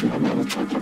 Thank you.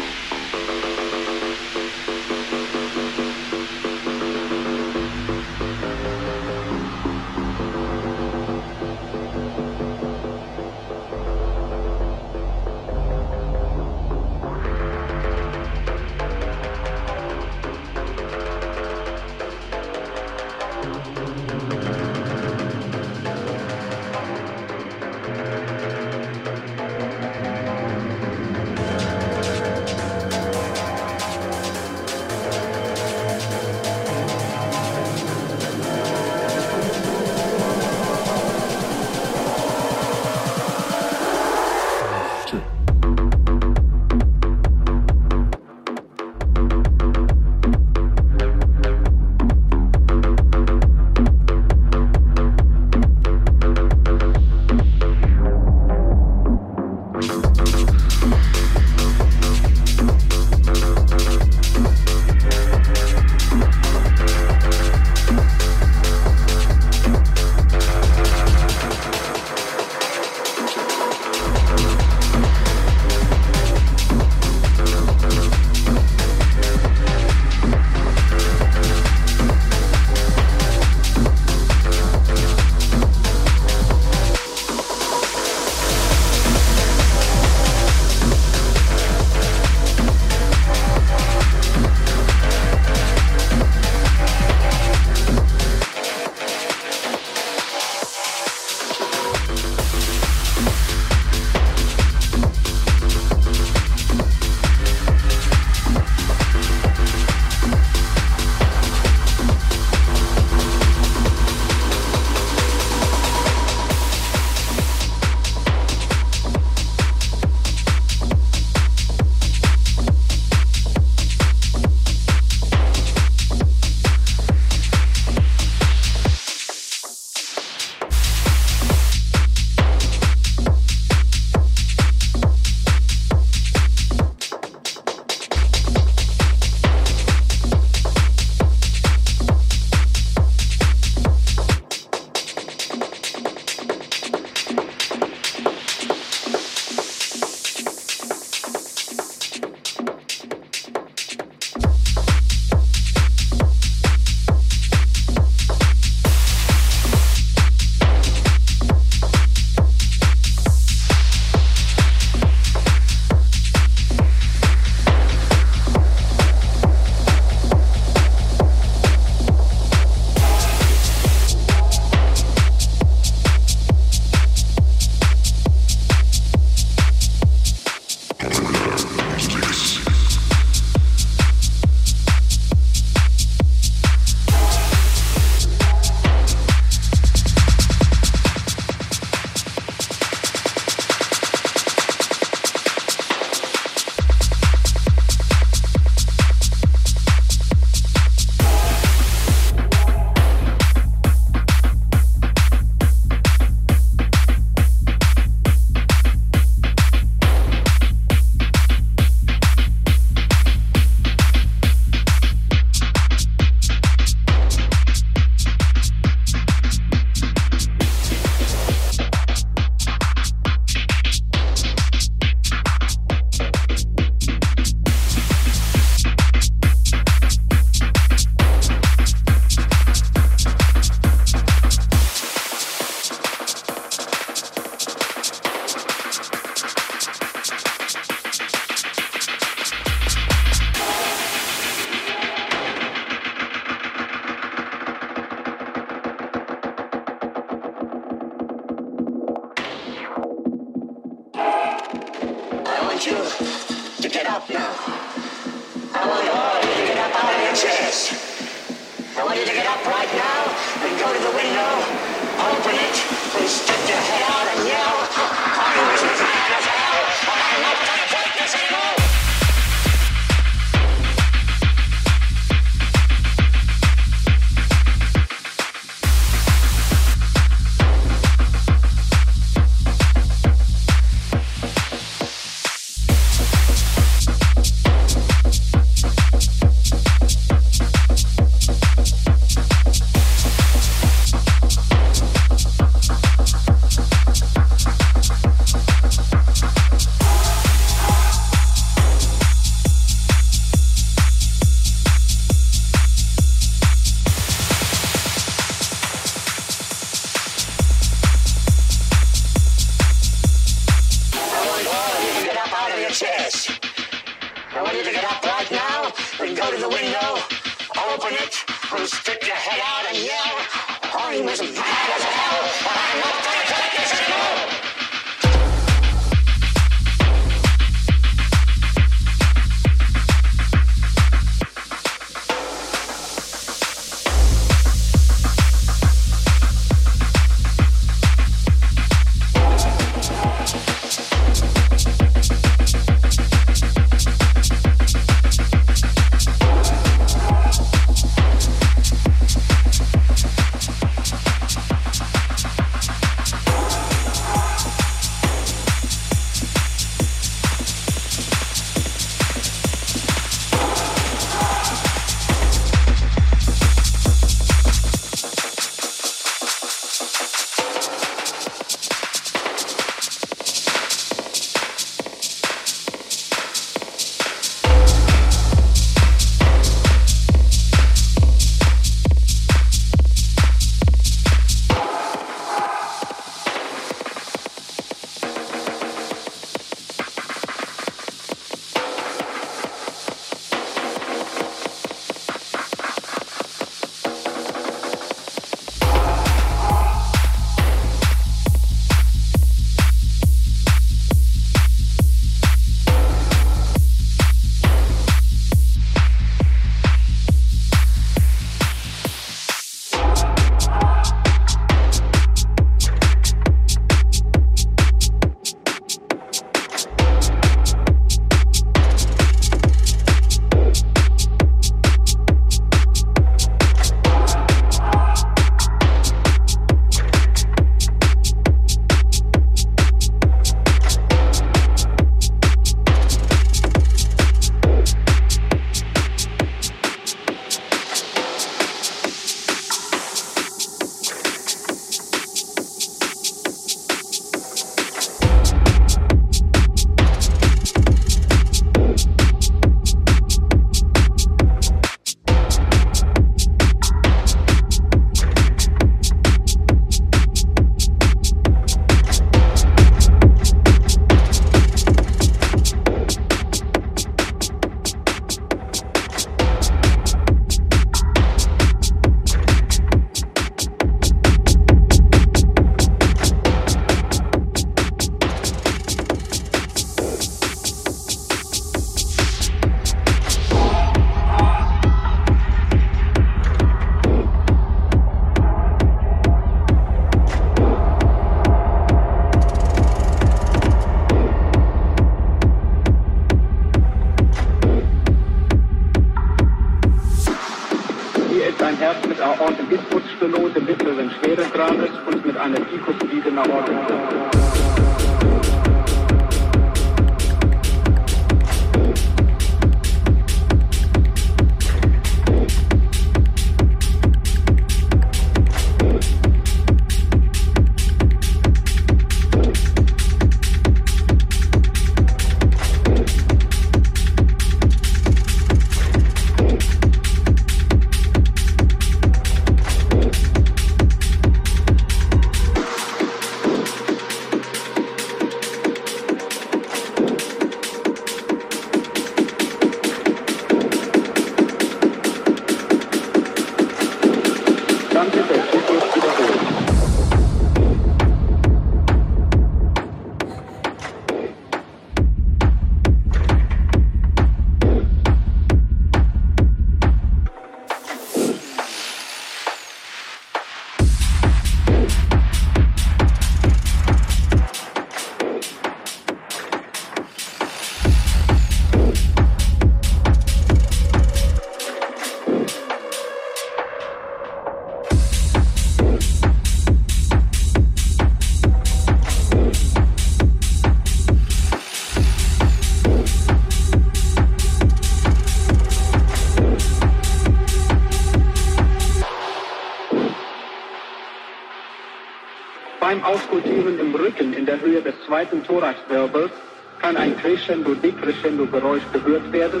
Zweiten Thoraxwirbels kann ein Crescendo-Decrescendo-Geräusch gehört werden,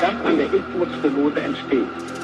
das an der Impulsstenose entsteht.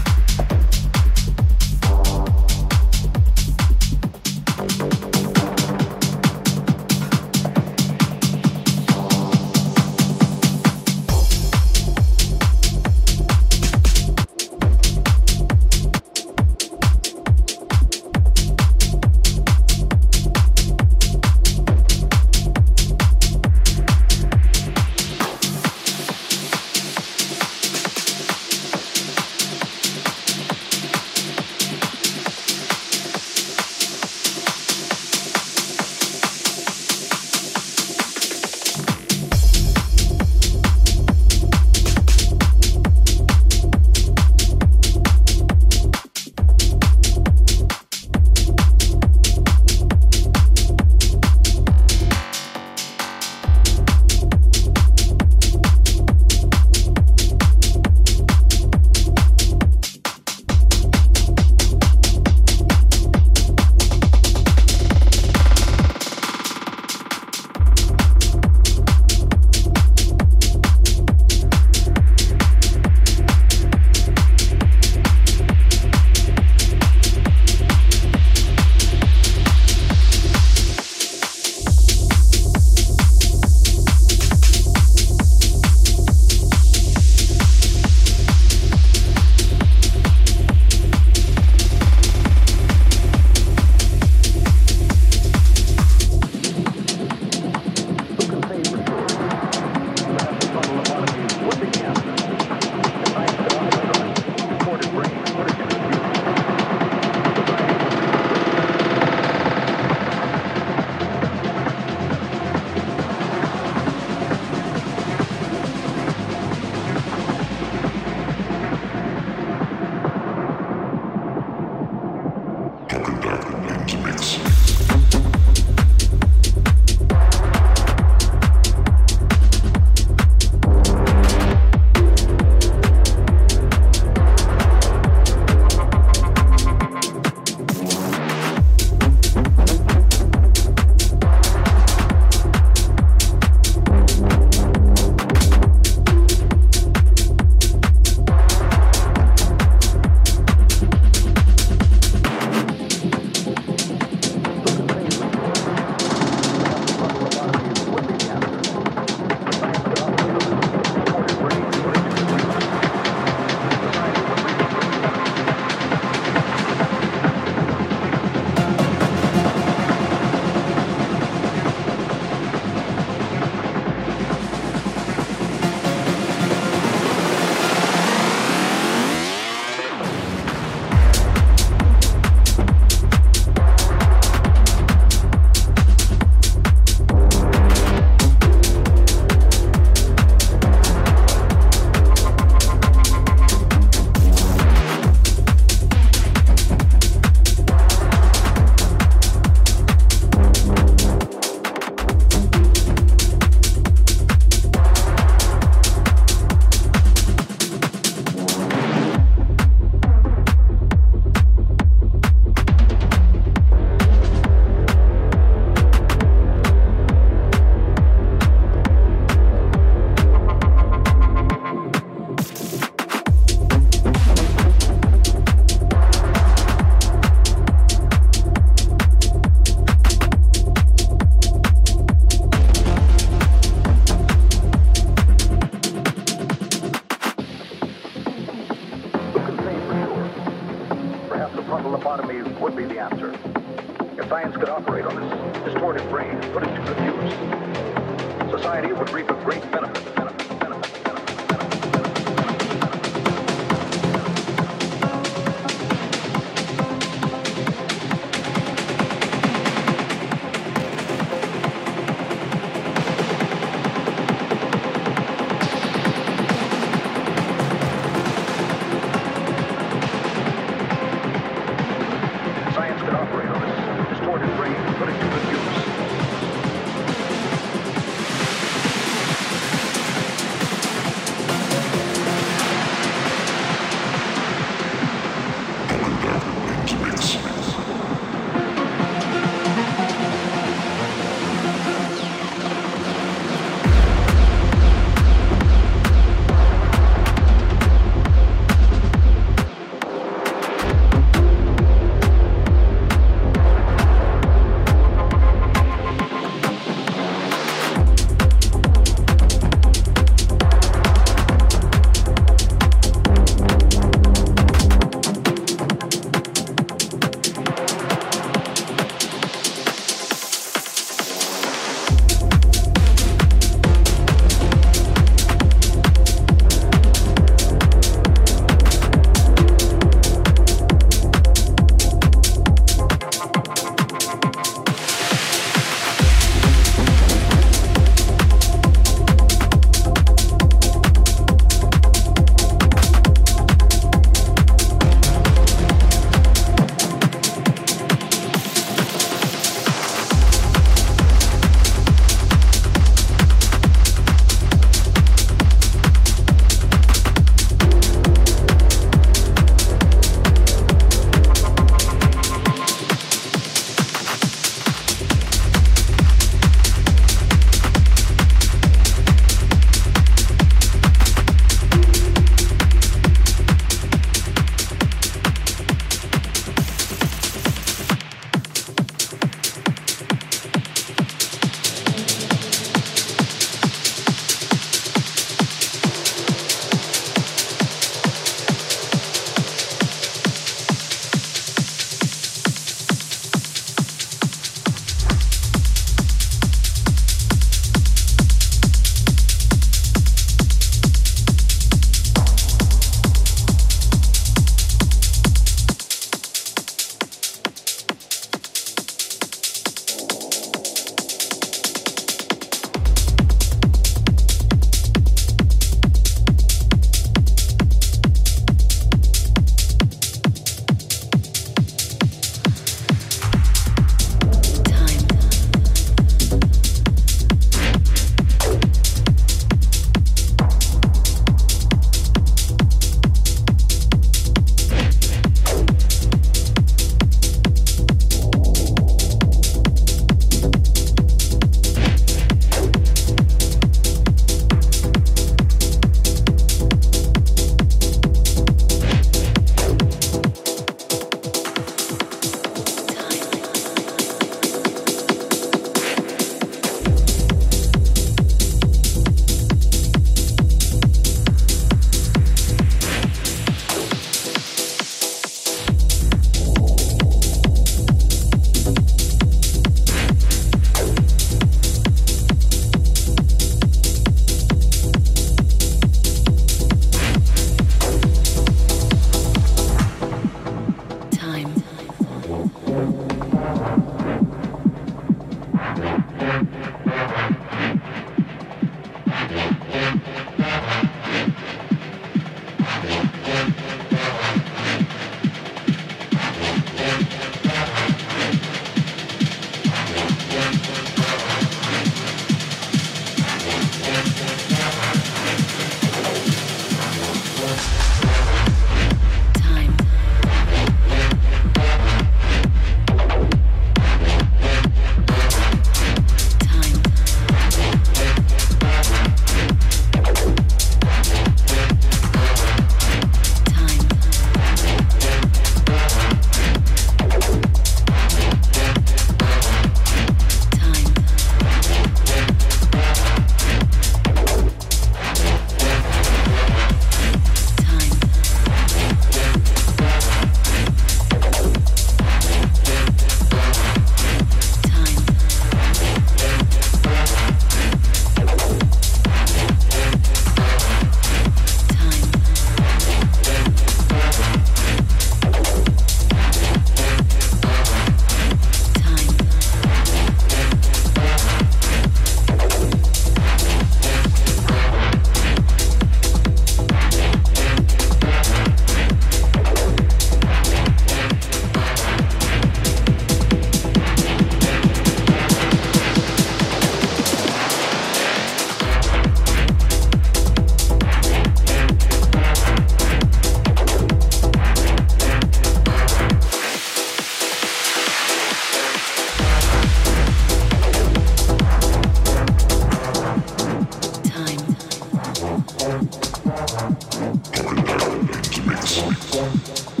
Yeah.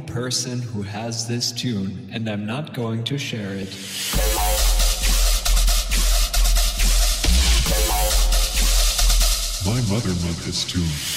Person who has this tune, and I'm not going to share it. My mother made this tune.